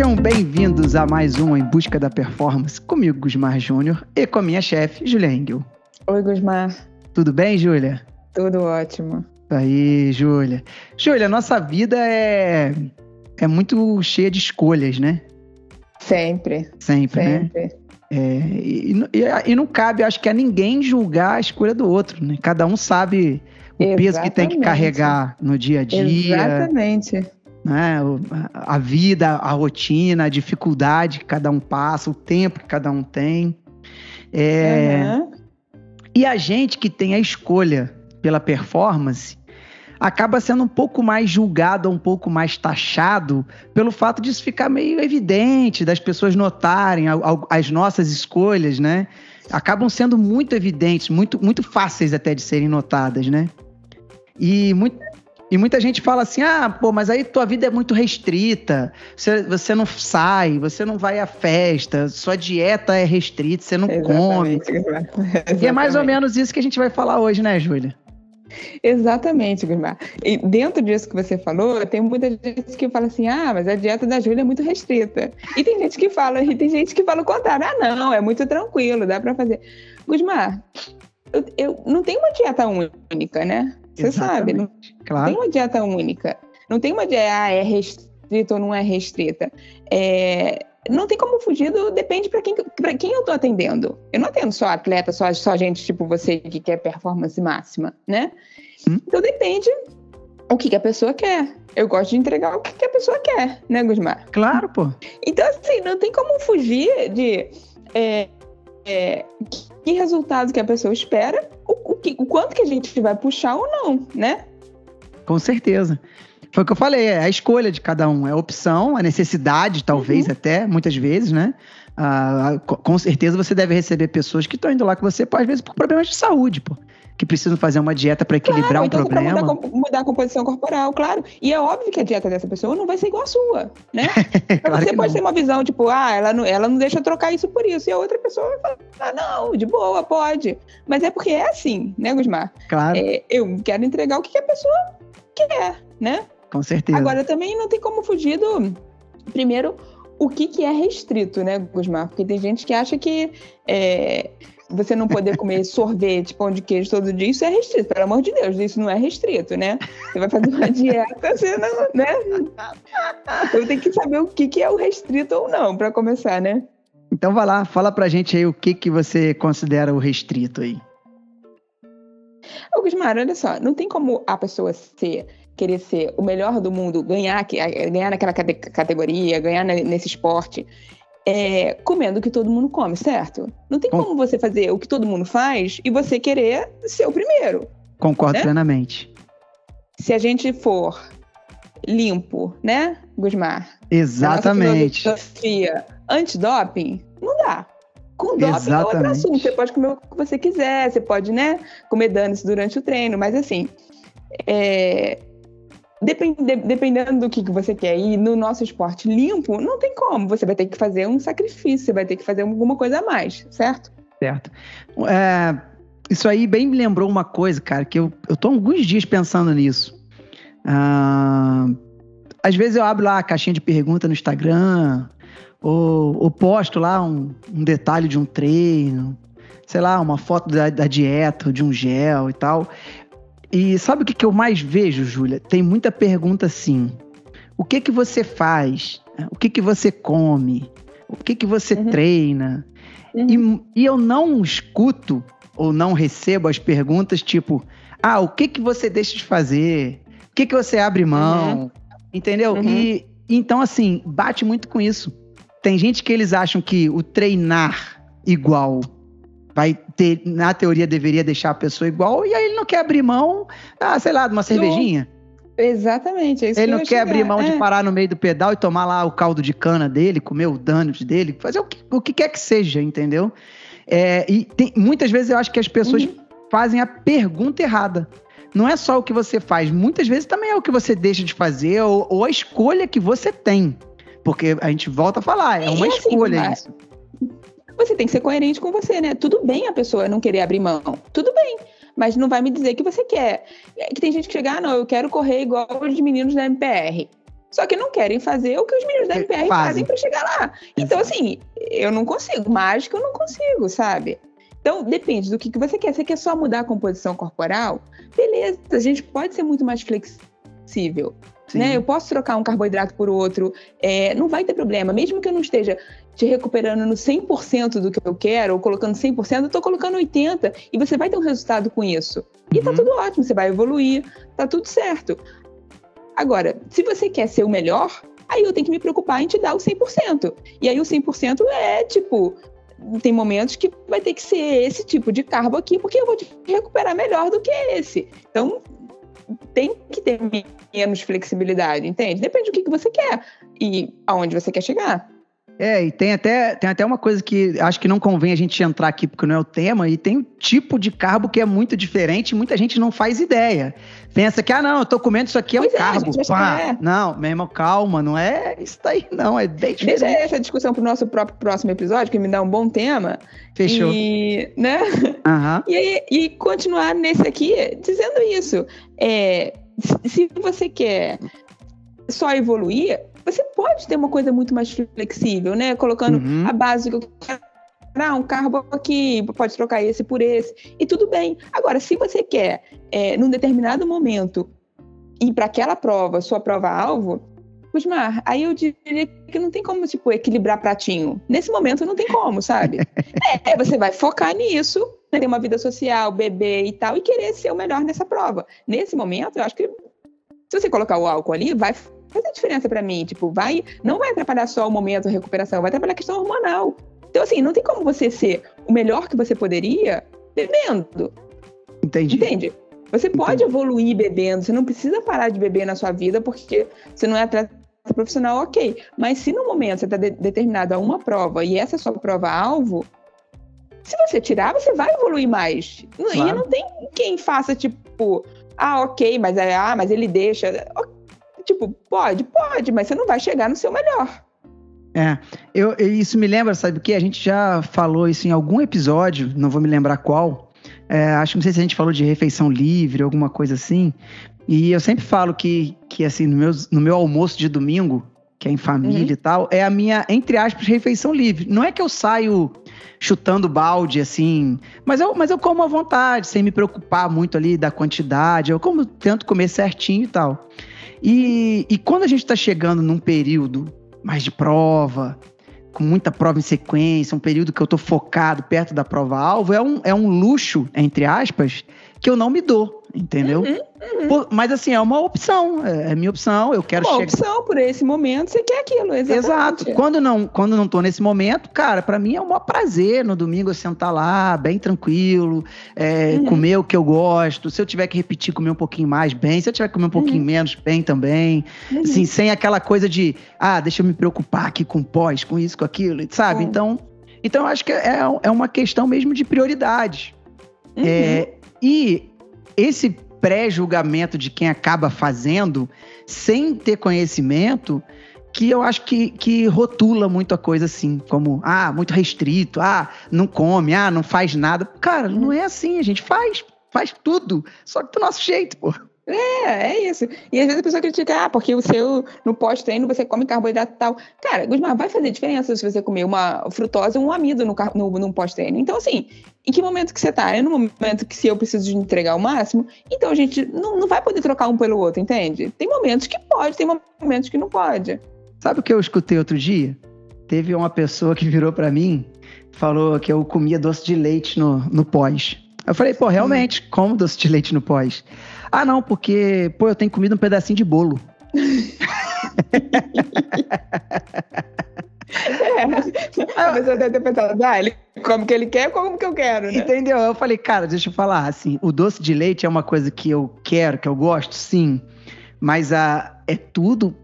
Sejam bem-vindos a mais um Em Busca da Performance, comigo, Gusmar Júnior, e com a minha chefe, Julia Engel. Oi, Gusmar. Tudo bem, Júlia? Tudo ótimo. Aí, Júlia. Júlia, nossa vida é, é muito cheia de escolhas, né? Sempre. Sempre, né? Sempre. né? É, e, e, e, não cabe, acho que a ninguém julgar a escolha do outro, né? Cada um sabe o Exatamente. peso que tem que carregar no dia a dia. Exatamente né? A vida, a rotina, a dificuldade que cada um passa, o tempo que cada um tem. É... Uhum. E a gente que tem a escolha pela performance acaba sendo um pouco mais julgado, um pouco mais taxado pelo fato disso ficar meio evidente, das pessoas notarem as nossas escolhas, né? Acabam sendo muito evidentes, muito, muito fáceis até de serem notadas, né? E muito, e muita gente fala assim: ah, pô, mas aí tua vida é muito restrita, você, você não sai, você não vai à festa, sua dieta é restrita, você não Exatamente. come. Exatamente. E é mais ou menos isso que a gente vai falar hoje, né, Júlia? Exatamente, Gilmar. E dentro disso que você falou, tem muita gente que fala assim: ah, mas a dieta da Júlia é muito restrita. E tem gente que fala, e tem gente que fala o contrário: ah, não, é muito tranquilo, dá para fazer. Gusmar, eu, eu, não tem uma dieta única, né? Você sabe, não claro. tem uma dieta única. Não tem uma dieta, ah, é restrita ou não é restrita. É, não tem como fugir do depende para quem, pra quem eu tô atendendo. Eu não atendo só atleta, só, só gente tipo você que quer performance máxima, né? Hum. Então depende o que, que, a pessoa quer. Eu gosto de entregar o que, que, a pessoa quer, né, Gusmar? Claro, pô. Então, assim, não tem como fugir de é, é, que resultado que a pessoa espera o, que, o quanto que a gente vai puxar ou não, né? Com certeza. Foi o que eu falei, é a escolha de cada um, é a opção, a necessidade, talvez uhum. até, muitas vezes, né? Ah, com certeza você deve receber pessoas que estão indo lá com você, às vezes, por problemas de saúde, pô que precisam fazer uma dieta para equilibrar claro, um então problema. Mudar, mudar, a composição corporal, claro. E é óbvio que a dieta dessa pessoa não vai ser igual a sua, né? claro você pode não. ter uma visão, tipo, ah, ela não, ela não deixa trocar isso por isso. E a outra pessoa vai falar, ah, não, de boa, pode. Mas é porque é assim, né, Gusmar? Claro. É, eu quero entregar o que a pessoa quer, né? Com certeza. Agora, também não tem como fugir do... Primeiro, o que, que é restrito, né, Gusmar? Porque tem gente que acha que é, você não poder comer sorvete, pão de queijo todo dia, isso é restrito, pelo amor de Deus, isso não é restrito, né? Você vai fazer uma dieta, você não, né? Eu tenho que saber o que, que é o restrito ou não, para começar, né? Então vai lá, fala pra gente aí o que, que você considera o restrito aí. Ô, Gusmar, olha só, não tem como a pessoa ser, querer ser o melhor do mundo, ganhar, ganhar naquela categoria, ganhar nesse esporte é, comendo o que todo mundo come, certo? Não tem como você fazer o que todo mundo faz e você querer ser o primeiro. Concordo né? plenamente. Se a gente for limpo, né, Gusmar? Exatamente. Antidoping, não dá. Com doping Exatamente. é outro assunto. Você pode comer o que você quiser, você pode, né, comer danos durante o treino, mas assim, é, dependendo do que, que você quer ir no nosso esporte limpo, não tem como. Você vai ter que fazer um sacrifício, você vai ter que fazer alguma coisa a mais, certo? Certo. É, isso aí bem me lembrou uma coisa, cara, que eu, eu tô alguns dias pensando nisso. Ah, às vezes eu abro lá a caixinha de pergunta no Instagram, ou, ou posto lá um, um, detalhe de um treino, sei lá, uma foto da, da dieta, de um gel e tal. E sabe o que, que eu mais vejo, Júlia? Tem muita pergunta assim. O que que você faz? O que que você come? O que que você uhum. treina? Uhum. E, e eu não escuto ou não recebo as perguntas tipo, ah, o que que você deixa de fazer? O que que você abre mão? Uhum. Entendeu? Uhum. E então assim, bate muito com isso. Tem gente que eles acham que o treinar igual vai ter, na teoria, deveria deixar a pessoa igual, e aí ele não quer abrir mão, ah, sei lá, de uma cervejinha. Exatamente. É ele que não quer chegar. abrir mão é. de parar no meio do pedal e tomar lá o caldo de cana dele, comer o donuts dele, fazer o que, o que quer que seja, entendeu? É, e tem, muitas vezes eu acho que as pessoas uhum. fazem a pergunta errada. Não é só o que você faz, muitas vezes também é o que você deixa de fazer ou, ou a escolha que você tem. Porque a gente volta a falar, é uma assim, escolha isso você tem que ser coerente com você, né? Tudo bem a pessoa não querer abrir mão, tudo bem, mas não vai me dizer que você quer. É que tem gente que chega, ah, não, eu quero correr igual os meninos da MPR. só que não querem fazer o que os meninos da MPR fazem, fazem para chegar lá. Então, assim, eu não consigo. Mágica eu não consigo, sabe? Então, depende do que, que você quer. Você quer só mudar a composição corporal? Beleza, a gente pode ser muito mais flexível. Né? Eu posso trocar um carboidrato por outro, é, não vai ter problema. Mesmo que eu não esteja te recuperando no 100% do que eu quero, ou colocando 100%, eu estou colocando 80%, e você vai ter um resultado com isso. E tá uhum. tudo ótimo, você vai evoluir, tá tudo certo. Agora, se você quer ser o melhor, aí eu tenho que me preocupar em te dar o 100%. E aí o 100% é tipo, tem momentos que vai ter que ser esse tipo de carbo aqui, porque eu vou te recuperar melhor do que esse. Então, tem que ter menos flexibilidade, entende? Depende do que, que você quer e aonde você quer chegar. É, e tem até, tem até uma coisa que acho que não convém a gente entrar aqui porque não é o tema, e tem um tipo de carbo que é muito diferente e muita gente não faz ideia. Pensa que, ah, não, eu tô comendo isso aqui é pois um é, carbo. Pá. É. Não, meu irmão, calma, não é isso daí, não, é bem diferente. Deixa essa discussão pro nosso próprio próximo episódio, que me dá um bom tema. Fechou. E, né? Uhum. E, e continuar nesse aqui dizendo isso. É, se você quer só evoluir, você pode ter uma coisa muito mais flexível, né? Colocando uhum. a base que eu quero. Ah, um carbo aqui, pode trocar esse por esse. E tudo bem. Agora, se você quer, é, num determinado momento, ir para aquela prova, sua prova-alvo, Gusmar, aí eu diria que não tem como, tipo, equilibrar pratinho. Nesse momento não tem como, sabe? é, você vai focar nisso, né, ter uma vida social, beber e tal, e querer ser o melhor nessa prova. Nesse momento, eu acho que se você colocar o álcool ali, vai fazer diferença para mim. Tipo, vai, não vai atrapalhar só o momento da recuperação, vai atrapalhar a questão hormonal. Então, assim, não tem como você ser o melhor que você poderia bebendo. Entendi. Entende? Você pode Entendi. evoluir bebendo, você não precisa parar de beber na sua vida porque você não é atleta profissional, ok. Mas se no momento você está de determinado a uma prova e essa é a sua prova-alvo, se você tirar, você vai evoluir mais. Claro. E não tem quem faça, tipo, ah, ok, mas, é, ah, mas ele deixa. Tipo, pode, pode, mas você não vai chegar no seu melhor. É, eu, isso me lembra, sabe o que? A gente já falou isso em algum episódio, não vou me lembrar qual. É, acho que não sei se a gente falou de refeição livre, alguma coisa assim. E eu sempre falo que, que assim, no meu, no meu almoço de domingo, que é em família uhum. e tal, é a minha, entre aspas, refeição livre. Não é que eu saio chutando balde, assim, mas eu, mas eu como à vontade, sem me preocupar muito ali da quantidade. Eu como, tento comer certinho e tal. E, e quando a gente está chegando num período mais de prova, com muita prova em sequência, um período que eu estou focado perto da prova-alvo, é um, é um luxo, entre aspas, que eu não me dou, entendeu? Uhum, uhum. Por, mas assim, é uma opção, é, é minha opção, eu quero uma chegar... opção, por esse momento, você quer aquilo, exatamente. Exato. Quando não, quando não tô nesse momento, cara, para mim é um maior prazer no domingo eu sentar lá, bem tranquilo, é, uhum. comer o que eu gosto, se eu tiver que repetir, comer um pouquinho mais, bem, se eu tiver que comer um pouquinho uhum. menos, bem também, uhum. assim, sem aquela coisa de, ah, deixa eu me preocupar aqui com pós, com isso, com aquilo, sabe? Então, então eu acho que é, é uma questão mesmo de prioridade. Uhum. É, e esse pré-julgamento de quem acaba fazendo, sem ter conhecimento, que eu acho que, que rotula muito a coisa assim, como, ah, muito restrito, ah, não come, ah, não faz nada. Cara, não é assim, a gente faz, faz tudo, só que do nosso jeito, pô. É, é isso. E às vezes a pessoa critica, ah, porque o seu, no pós-treino, você come carboidrato e tal. Cara, Gusmar, vai fazer diferença se você comer uma frutose ou um amido no, no, no pós-treino. Então, assim, em que momento que você tá? É no momento que se eu preciso de entregar o máximo, então a gente não, não vai poder trocar um pelo outro, entende? Tem momentos que pode, tem momentos que não pode. Sabe o que eu escutei outro dia? Teve uma pessoa que virou para mim, falou que eu comia doce de leite no, no pós. Eu falei, pô, realmente, como doce de leite no pós? Ah, não, porque, pô, eu tenho comido um pedacinho de bolo. É, a pessoa deve ter pensado, ah, ele come o que ele quer, como que eu quero, né? Entendeu? Eu falei, cara, deixa eu falar, assim, o doce de leite é uma coisa que eu quero, que eu gosto, sim, mas a, é tudo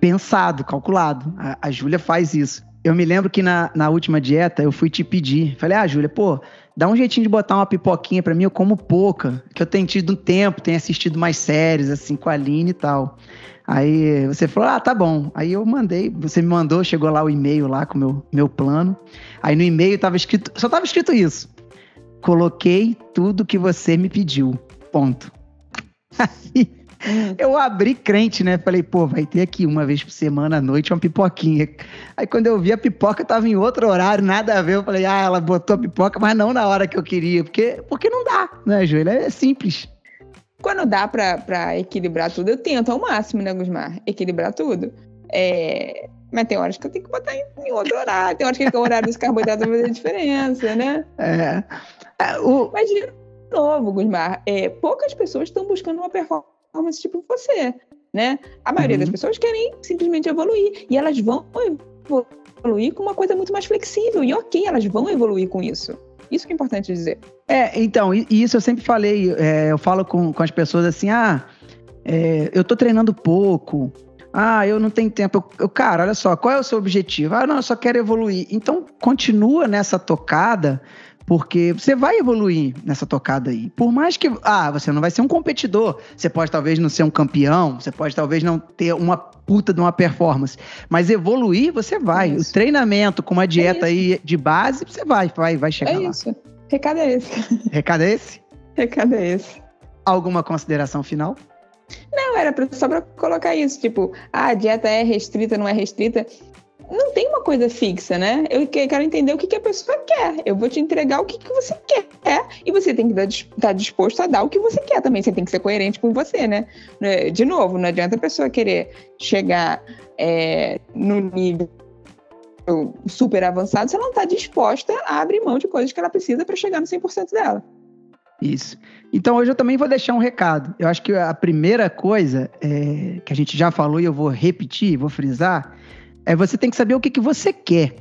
pensado, calculado. A, a Júlia faz isso. Eu me lembro que na, na última dieta eu fui te pedir, falei, ah, Júlia, pô, dá um jeitinho de botar uma pipoquinha para mim, eu como pouca, que eu tenho tido um tempo, tenho assistido mais séries, assim, com a Aline e tal. Aí você falou, ah, tá bom. Aí eu mandei, você me mandou, chegou lá o e-mail lá com o meu, meu plano. Aí no e-mail tava escrito, só tava escrito isso. Coloquei tudo que você me pediu. Ponto. Aí. Eu abri crente, né? Falei, pô, vai ter aqui uma vez por semana à noite uma pipoquinha. Aí quando eu vi a pipoca, tava em outro horário, nada a ver. Eu falei, ah, ela botou a pipoca, mas não na hora que eu queria. Porque, porque não dá, né, Júlia? É simples. Quando dá pra, equilibrar tudo, eu tento ao máximo, né, Gusmar? Equilibrar tudo. É... Mas tem horas que eu tenho que botar em, em outro horário. Tem horas que o horário dos carboidratos vai fazer diferença, né? É. é o... Mas, de novo, Gusmar, é, poucas pessoas estão buscando uma performance tipo você, né? A maioria uhum. das pessoas querem simplesmente evoluir. E elas vão evoluir com uma coisa muito mais flexível. E ok, elas vão evoluir com isso. Isso que é importante dizer. É, então, e isso eu sempre falei, é, eu falo com, com as pessoas assim, ah, é, eu tô treinando pouco, ah, eu não tenho tempo. Eu, eu, cara, olha só, qual é o seu objetivo? Ah, não, eu só quero evoluir. Então, continua nessa tocada, porque você vai evoluir nessa tocada aí. Por mais que, ah, você não vai ser um competidor, você pode talvez não ser um campeão, você pode talvez não ter uma puta de uma performance, mas evoluir você vai. É o treinamento com uma dieta é aí de base, você vai, vai, vai chegar é lá. É isso. Recado é esse. Recado é esse? Recado é esse. Alguma consideração final? Não, era só pra colocar isso, tipo, ah, a dieta é restrita, não é restrita. Não coisa fixa, né? Eu quero entender o que, que a pessoa quer. Eu vou te entregar o que, que você quer. E você tem que estar tá disposto a dar o que você quer também. Você tem que ser coerente com você, né? né de novo, não adianta a pessoa querer chegar é, no nível super avançado se ela não está disposta a abrir mão de coisas que ela precisa para chegar no 100% dela. Isso. Então hoje eu também vou deixar um recado. Eu acho que a primeira coisa é, que a gente já falou e eu vou repetir, vou frisar, é você tem que saber o que, que você quer.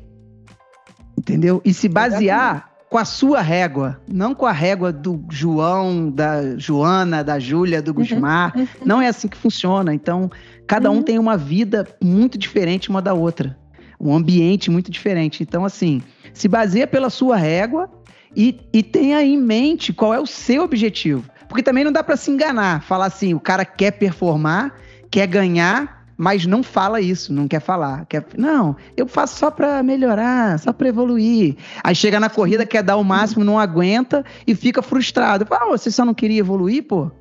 Entendeu? E se basear com a sua régua, não com a régua do João, da Joana, da Júlia, do Gusmar. Uhum. Não é assim que funciona. Então, cada uhum. um tem uma vida muito diferente uma da outra. Um ambiente muito diferente. Então, assim, se baseia pela sua régua e, e tenha em mente qual é o seu objetivo. Porque também não dá para se enganar, falar assim, o cara quer performar, quer ganhar, mas não fala isso, não quer falar. Quer, não, eu faço só para melhorar, só para evoluir. Aí chega na corrida, quer dar o máximo, não aguenta e fica frustrado. Oh, você só não queria evoluir, pô?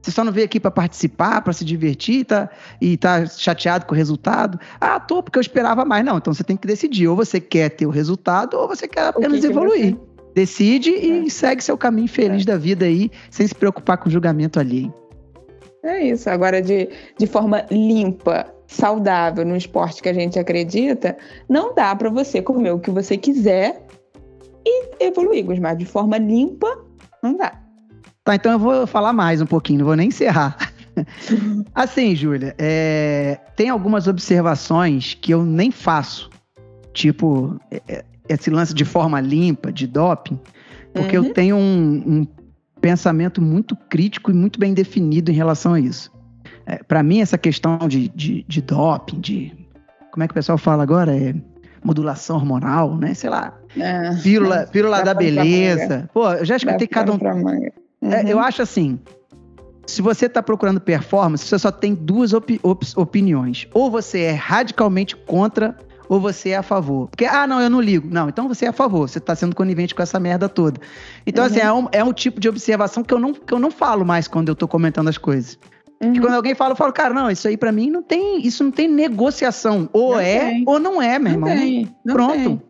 Você só não veio aqui para participar, para se divertir tá, e tá chateado com o resultado? Ah, tô, porque eu esperava mais. Não, então você tem que decidir. Ou você quer ter o resultado, ou você quer apenas que evoluir. Que Decide e é. segue seu caminho feliz é. da vida aí, sem se preocupar com o julgamento ali. É isso. Agora, de, de forma limpa, saudável, no esporte que a gente acredita, não dá para você comer o que você quiser e evoluir, Gusmar. De forma limpa, não dá. Tá, então eu vou falar mais um pouquinho, não vou nem encerrar. assim, Júlia, é, tem algumas observações que eu nem faço. Tipo, é, esse lance de forma limpa, de doping, porque uhum. eu tenho um, um, pensamento muito crítico e muito bem definido em relação a isso. É, para mim, essa questão de, de, de, doping, de. Como é que o pessoal fala agora? É modulação hormonal, né? Sei lá. É, pílula, é, pílula da beleza. Pô, eu já escutei cada um. Uhum. É, eu acho assim. Se você está procurando performance, você só tem duas op op opiniões. Ou você é radicalmente contra ou você é a favor? Porque, ah, não, eu não ligo. Não, então você é a favor, você está sendo conivente com essa merda toda. Então, uhum. assim, é um, é um tipo de observação que eu, não, que eu não falo mais quando eu estou comentando as coisas. Uhum. Que quando alguém fala, eu falo, cara, não, isso aí para mim não tem, isso não tem negociação. Ou não é, tem. ou não é, meu irmão. Não tem, não Pronto. Tem.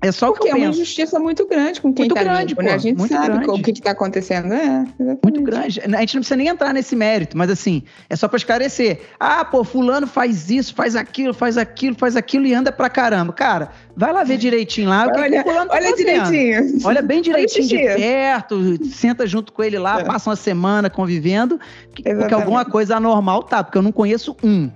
É só Porque o que eu penso. é uma injustiça muito grande com quem muito tá grande, limpo, né? A gente sabe grande. o que está acontecendo. É, muito grande. A gente não precisa nem entrar nesse mérito, mas assim, é só para esclarecer. Ah, pô, fulano faz isso, faz aquilo, faz aquilo, faz aquilo e anda pra caramba. Cara, vai lá ver direitinho lá. olha, que tá olha direitinho. Olha bem direitinho de perto, senta junto com ele lá, é. passa uma semana convivendo, porque alguma coisa anormal tá, porque eu não conheço um.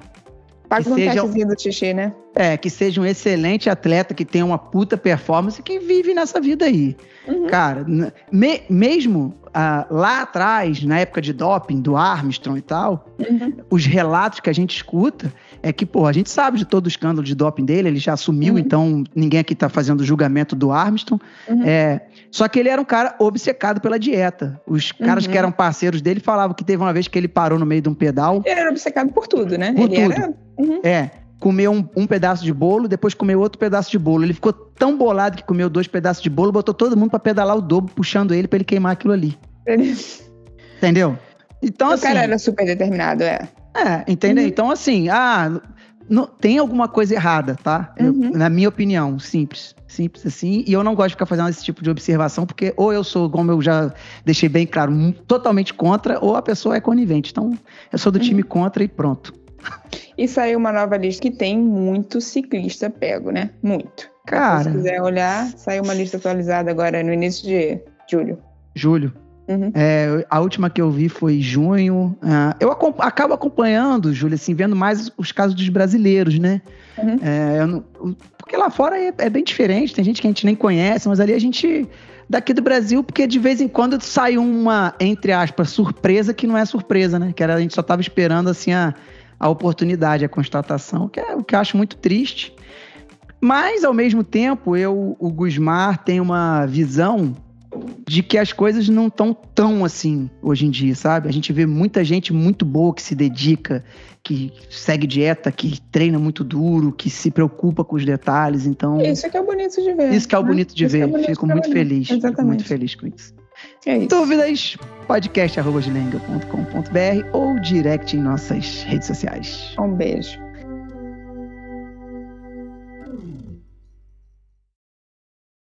Paga um seja, testezinho do xixi, né? É, que seja um excelente atleta, que tenha uma puta performance, que vive nessa vida aí. Uhum. Cara, me, mesmo ah, lá atrás, na época de doping, do Armstrong e tal, uhum. os relatos que a gente escuta é que, pô, a gente sabe de todo o escândalo de doping dele, ele já assumiu, uhum. então ninguém aqui tá fazendo julgamento do Armstrong. Uhum. É, só que ele era um cara obcecado pela dieta. Os caras que uhum. eram parceiros dele falavam que teve uma vez que ele parou no meio de um pedal. Ele era obcecado por tudo, né? Por ele tudo. Era... Uhum. É comeu um, um, pedaço de bolo, depois comeu outro pedaço de bolo. Ele ficou tão bolado que comeu dois pedaços de bolo, botou todo mundo para pedalar o dobro, puxando ele para ele queimar aquilo ali. Entendeu? Então, o assim. cara era super determinado, é. É, entendeu? Uhum. Então, assim, ah, não- tem alguma coisa errada, tá? Eu- Uhum. na minha opinião, simples. Simples assim. E eu não gosto de ficar fazendo esse tipo de observação, porque ou eu sou, como eu já deixei bem claro, totalmente contra, ou a pessoa é conivente. Então, eu sou do Uhum. time contra e pronto. E saiu uma nova lista que tem muito ciclista pego, né? Muito. Cara. Se quiser olhar, saiu uma lista atualizada agora no início de julho. Júlio. Uhum. É, a última que eu vi foi junho. Ah, eu acabo acompanhando, Júlia, assim, vendo mais os casos dos brasileiros, né? Uhum. É, não- porque lá fora é, é bem diferente, tem gente que a gente nem conhece, mas ali a gente. Daqui do Brasil, porque de vez em quando sai uma, entre aspas, surpresa que não é surpresa, né? Que era, a gente só tava esperando assim a, a oportunidade, a constatação, que é o que eu acho muito triste. Mas, ao mesmo tempo, eu, o Gusmar tem uma visão de que as coisas não estão tão assim hoje em dia, sabe? A gente vê muita gente muito boa que se dedica, que segue dieta, que treina muito duro, que se preocupa com os detalhes. Então, Isso que é bonito de ver. isso que é o né? bonito de Isso que ver. é bonito Fico muito ver. feliz. Fico muito Exatamente. feliz com isso. É isso. Dúvidas? podcast.com.br ou direct em nossas redes sociais. Um beijo.